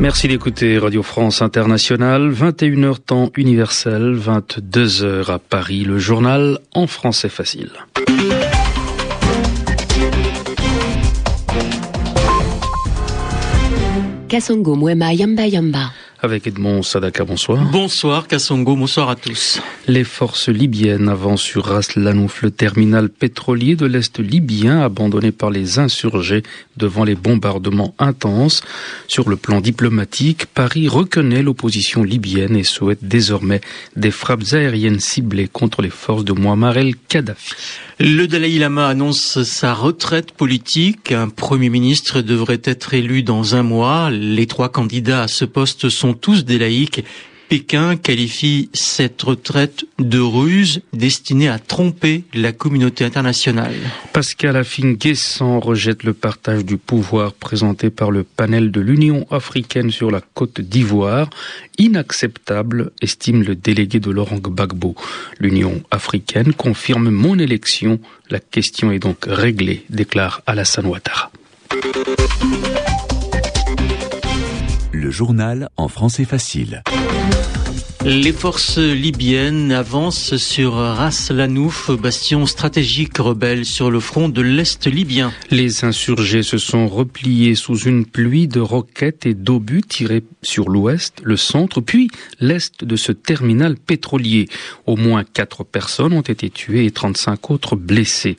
Merci d'écouter Radio France Internationale, 21h temps universel, 22h à Paris, le journal en français facile. Kasongo Mwema Yamba Yamba avec Edmond Sadaka. Bonsoir. Bonsoir Kassongo, bonsoir à tous. Les forces libyennes avancent sur Ras Lanouf, le terminal pétrolier de l'Est libyen abandonné par les insurgés devant les bombardements intenses. Sur le plan diplomatique, Paris reconnaît l'opposition libyenne et souhaite désormais des frappes aériennes ciblées contre les forces de Muammar el-Kadhafi. Le Dalai Lama annonce sa retraite politique. Un premier ministre devrait être élu dans un mois. Les trois candidats à ce poste sont tous des laïcs Pékin qualifie cette retraite de ruse destinée à tromper la communauté internationale. Pascal Afin-Guessant rejette le partage du pouvoir présenté par le panel de l'Union africaine sur la côte d'Ivoire. Inacceptable, estime le délégué de Laurent Gbagbo. L'Union africaine confirme mon élection. La question est donc réglée, déclare Alassane Ouattara. Le journal en français facile. Les forces libyennes avancent sur Ras Lanouf, bastion stratégique rebelle sur le front de l'Est libyen. Les insurgés se sont repliés sous une pluie de roquettes et d'obus tirés sur l'ouest, le centre, puis l'est de ce terminal pétrolier. Au moins quatre personnes ont été tuées et 35 autres blessées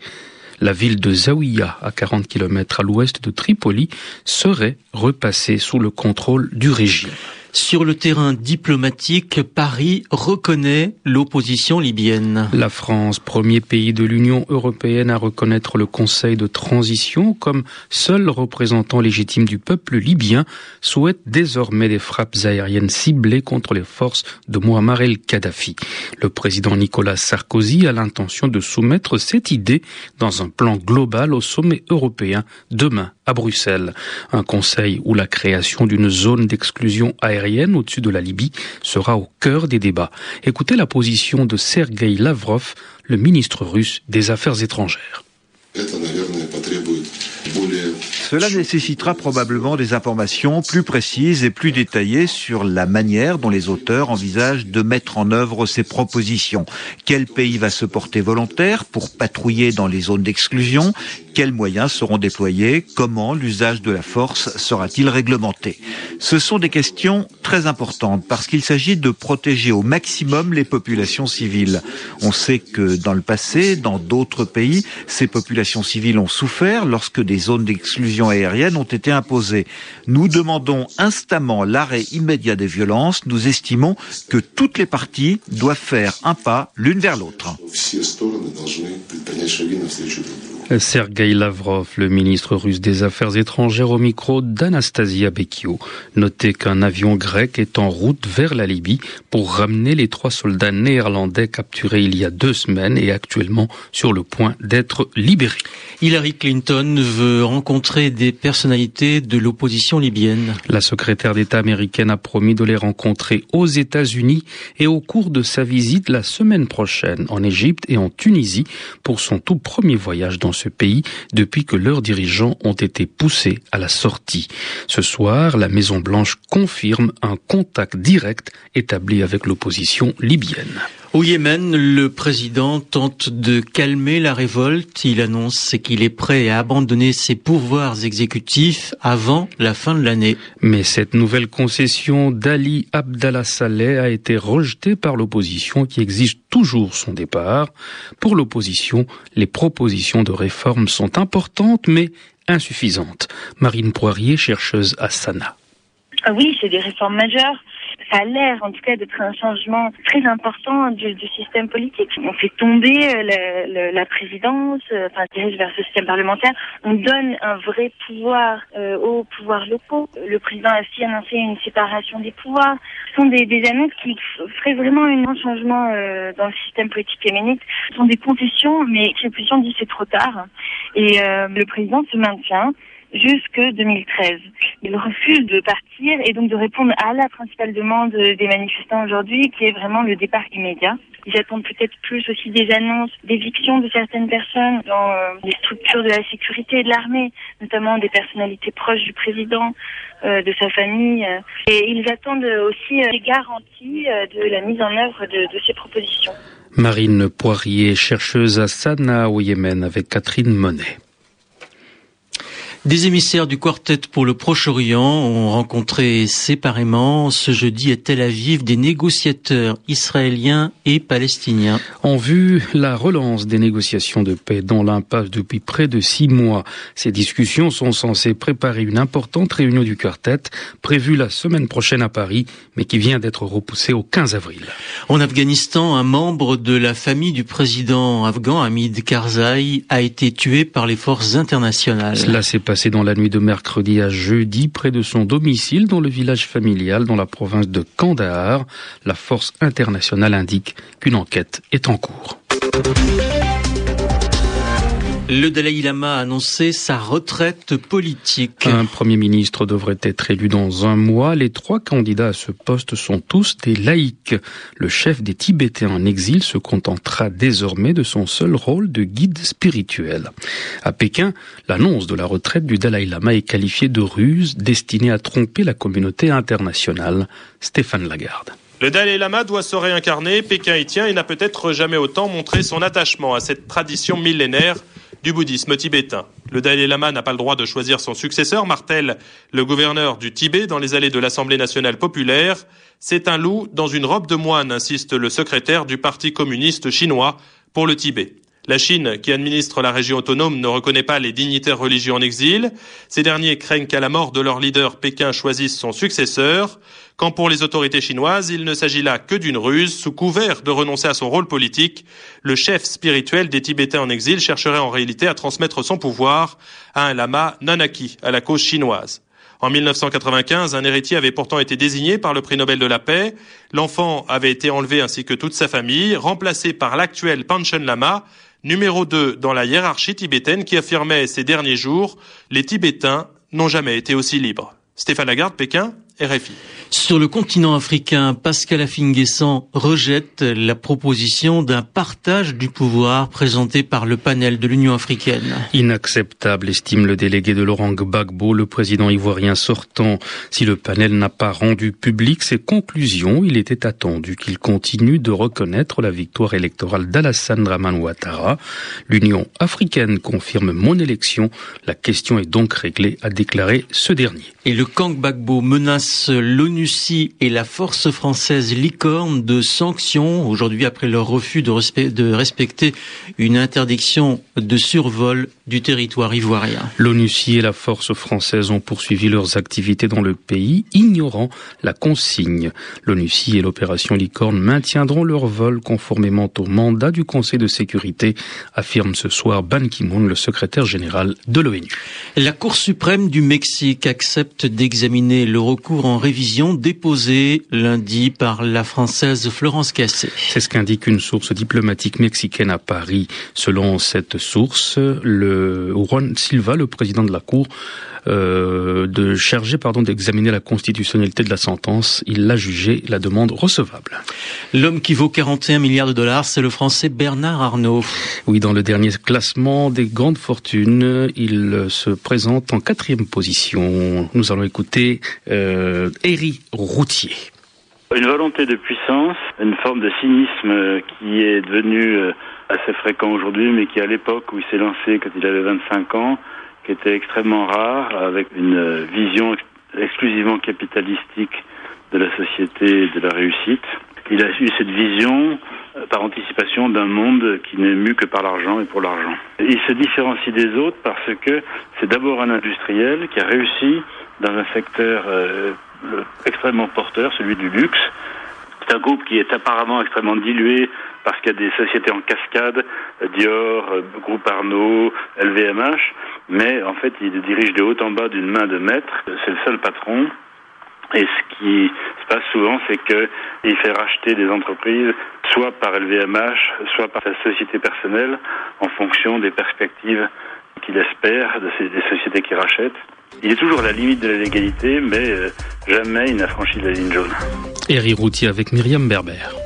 la ville de Zawiya, à 40 km à l'ouest de Tripoli, serait repassée sous le contrôle du régime. Sur le terrain diplomatique, Paris reconnaît l'opposition libyenne. La France, premier pays de l'Union européenne à reconnaître le Conseil de transition comme seul représentant légitime du peuple libyen, souhaite désormais des frappes aériennes ciblées contre les forces de Muammar el-Kadhafi. Le président Nicolas Sarkozy a l'intention de soumettre cette idée dans un plan global au sommet européen demain à Bruxelles. Un conseil où la création d'une zone d'exclusion aérienne au-dessus de la Libye sera au cœur des débats. Écoutez la position de Sergei Lavrov, le ministre russe des Affaires étrangères. Cela nécessitera probablement des informations plus précises et plus détaillées sur la manière dont les auteurs envisagent de mettre en œuvre ces propositions. Quel pays va se porter volontaire pour patrouiller dans les zones d'exclusion? Quels moyens seront déployés Comment l'usage de la force sera-t-il réglementé? Ce sont des questions très importantes parce qu'il s'agit de protéger au maximum les populations civiles. On sait que dans le passé, dans d'autres pays, ces populations civiles ont souffert lorsque des zones d'exclusion aériennes ont été imposées. Nous demandons instamment l'arrêt immédiat des violences. Nous estimons que toutes les parties doivent faire un pas l'une vers l'autre. Sergei Lavrov, le ministre russe des Affaires étrangères au micro d'Anastasia Bekio. Notez qu'un avion grec est en route vers la Libye pour ramener les trois soldats néerlandais capturés il y a deux semaines et actuellement sur le point d'être libérés. Hillary Clinton veut rencontrer des personnalités de l'opposition libyenne. La secrétaire d'État américaine a promis de les rencontrer aux États-Unis et au cours de sa visite la semaine prochaine en Égypte et en Tunisie pour son tout premier voyage dans ce pays depuis que leurs dirigeants ont été poussés à la sortie. Ce soir, la Maison-Blanche confirme un contact direct établi avec l'opposition libyenne. Au Yémen, le président tente de calmer la révolte. Il annonce qu'il est prêt à abandonner ses pouvoirs exécutifs avant la fin de l'année. Mais cette nouvelle concession d'Ali Abdallah Saleh a été rejetée par l'opposition qui exige toujours son départ. Pour l'opposition, les propositions de réforme sont importantes mais insuffisantes. Marine Poirier, chercheuse à Sana. Ah oui, c'est des réformes majeures ça a l'air en tout cas d'être un changement très important du, du, système politique. On fait tomber euh, la, la présidence, euh, enfin dirige vers ce système parlementaire. On donne un vrai pouvoir euh, aux pouvoirs locaux. Le président a aussi annoncé une séparation des pouvoirs. Ce sont des, des annonces qui feraient vraiment un changement euh, dans le système politique yéménite. Ce sont des concessions, mais l'opposition dit c'est trop tard. Et euh, le président se maintient jusque 2013. Il refuse de partir et donc de répondre à la principale demande des manifestants aujourd'hui, qui est vraiment le départ immédiat. Ils attendent peut-être plus aussi des annonces d'éviction de certaines personnes dans euh, les structures de la sécurité et de l'armée, notamment des personnalités proches du président, euh, de sa famille. Et ils attendent aussi des garanties de la mise en œuvre de, de ces propositions. Marine Poirier, chercheuse à Sanaa au Yémen avec Catherine Monet. Des émissaires du quartet pour le Proche-Orient ont rencontré séparément ce jeudi à Tel Aviv des négociateurs israéliens et palestiniens. En vue la relance des négociations de paix dans l'impasse depuis près de six mois. Ces discussions sont censées préparer une importante réunion du quartet prévue la semaine prochaine à Paris, mais qui vient d'être repoussée au 15 avril. En Afghanistan, un membre de la famille du président afghan Hamid Karzai a été tué par les forces internationales. Cela s'est passé dans la nuit de mercredi à jeudi près de son domicile dans le village familial dans la province de Kandahar. La force internationale indique qu'une enquête est en cours. Le Dalai Lama a annoncé sa retraite politique. Un Premier ministre devrait être élu dans un mois. Les trois candidats à ce poste sont tous des laïcs. Le chef des Tibétains en exil se contentera désormais de son seul rôle de guide spirituel. À Pékin, l'annonce de la retraite du Dalai Lama est qualifiée de ruse destinée à tromper la communauté internationale. Stéphane Lagarde. Le Dalai Lama doit se réincarner, Pékin y tient et n'a peut-être jamais autant montré son attachement à cette tradition millénaire du bouddhisme tibétain. Le Dalai Lama n'a pas le droit de choisir son successeur, martèle le gouverneur du Tibet dans les allées de l'Assemblée nationale populaire. C'est un loup dans une robe de moine, insiste le secrétaire du Parti communiste chinois pour le Tibet. La Chine, qui administre la région autonome, ne reconnaît pas les dignitaires religieux en exil. Ces derniers craignent qu'à la mort de leur leader, Pékin choisisse son successeur. Quand pour les autorités chinoises, il ne s'agit là que d'une ruse, sous couvert de renoncer à son rôle politique, le chef spirituel des Tibétains en exil chercherait en réalité à transmettre son pouvoir à un lama non acquis à la cause chinoise. En 1995, un héritier avait pourtant été désigné par le prix Nobel de la paix. L'enfant avait été enlevé ainsi que toute sa famille, remplacé par l'actuel Panchen Lama, numéro 2 dans la hiérarchie tibétaine qui affirmait ces derniers jours les Tibétains n'ont jamais été aussi libres. Stéphane Lagarde, Pékin, RFI. Sur le continent africain, Pascal Affinguessan rejette la proposition d'un partage du pouvoir présenté par le panel de l'Union africaine. Inacceptable, estime le délégué de Laurent Gbagbo, le président ivoirien sortant. Si le panel n'a pas rendu public ses conclusions, il était attendu qu'il continue de reconnaître la victoire électorale d'Alassane Draman Ouattara. L'Union africaine confirme mon élection. La question est donc réglée, a déclaré ce dernier. Et le camp Gbagbo menace l'ONU et la force française licorne de sanctions aujourd'hui après leur refus de, respecter une interdiction de survol du territoire ivoirien. L'ONUCI et la force française ont poursuivi leurs activités dans le pays, ignorant la consigne. L'ONUCI et l'opération Licorne maintiendront leur vol conformément au mandat du Conseil de sécurité, affirme ce soir Ban Ki-moon, le secrétaire général de l'ONU. La Cour suprême du Mexique accepte d'examiner le recours en révision déposé lundi par la Française Florence Cassé. C'est ce qu'indique une source diplomatique mexicaine à Paris. Selon cette source, le Juan Silva, le président de la Cour, euh, de charger pardon d'examiner la constitutionnalité de la sentence. Il l'a jugé la demande recevable. L'homme qui vaut 41 milliards de dollars, c'est le français Bernard Arnault. Oui, dans le dernier classement des grandes fortunes, il se présente en quatrième position. Nous allons écouter euh, Routier. Une volonté de puissance, une forme de cynisme qui est devenu euh, assez fréquent aujourd'hui, mais qui à l'époque où il s'est lancé quand il avait 25 ans, qui était extrêmement rare, avec une vision exclusivement capitalistique de la société et de la réussite. Il a eu cette vision euh, par anticipation d'un monde qui n'est mu que par l'argent et pour l'argent. Il se différencie des autres parce que c'est d'abord un industriel qui a réussi dans un secteur euh, extrêmement porteur, celui du luxe. C'est un groupe qui est apparemment extrêmement dilué parce qu'il y a des sociétés en cascade, Dior, euh, Groupe Arnaud, LVMH, mais en fait il dirige de haut en bas d'une main de maître, c'est le seul patron. Et ce qui se passe souvent, c'est qu'il fait racheter des entreprises, soit par LVMH, soit par sa société personnelle, en fonction des perspectives qu'il espère de ces, des sociétés qu'il rachète. Il est toujours à la limite de la légalité, mais euh, jamais il n'a franchi la ligne jaune. Eri Routier avec Myriam Berber.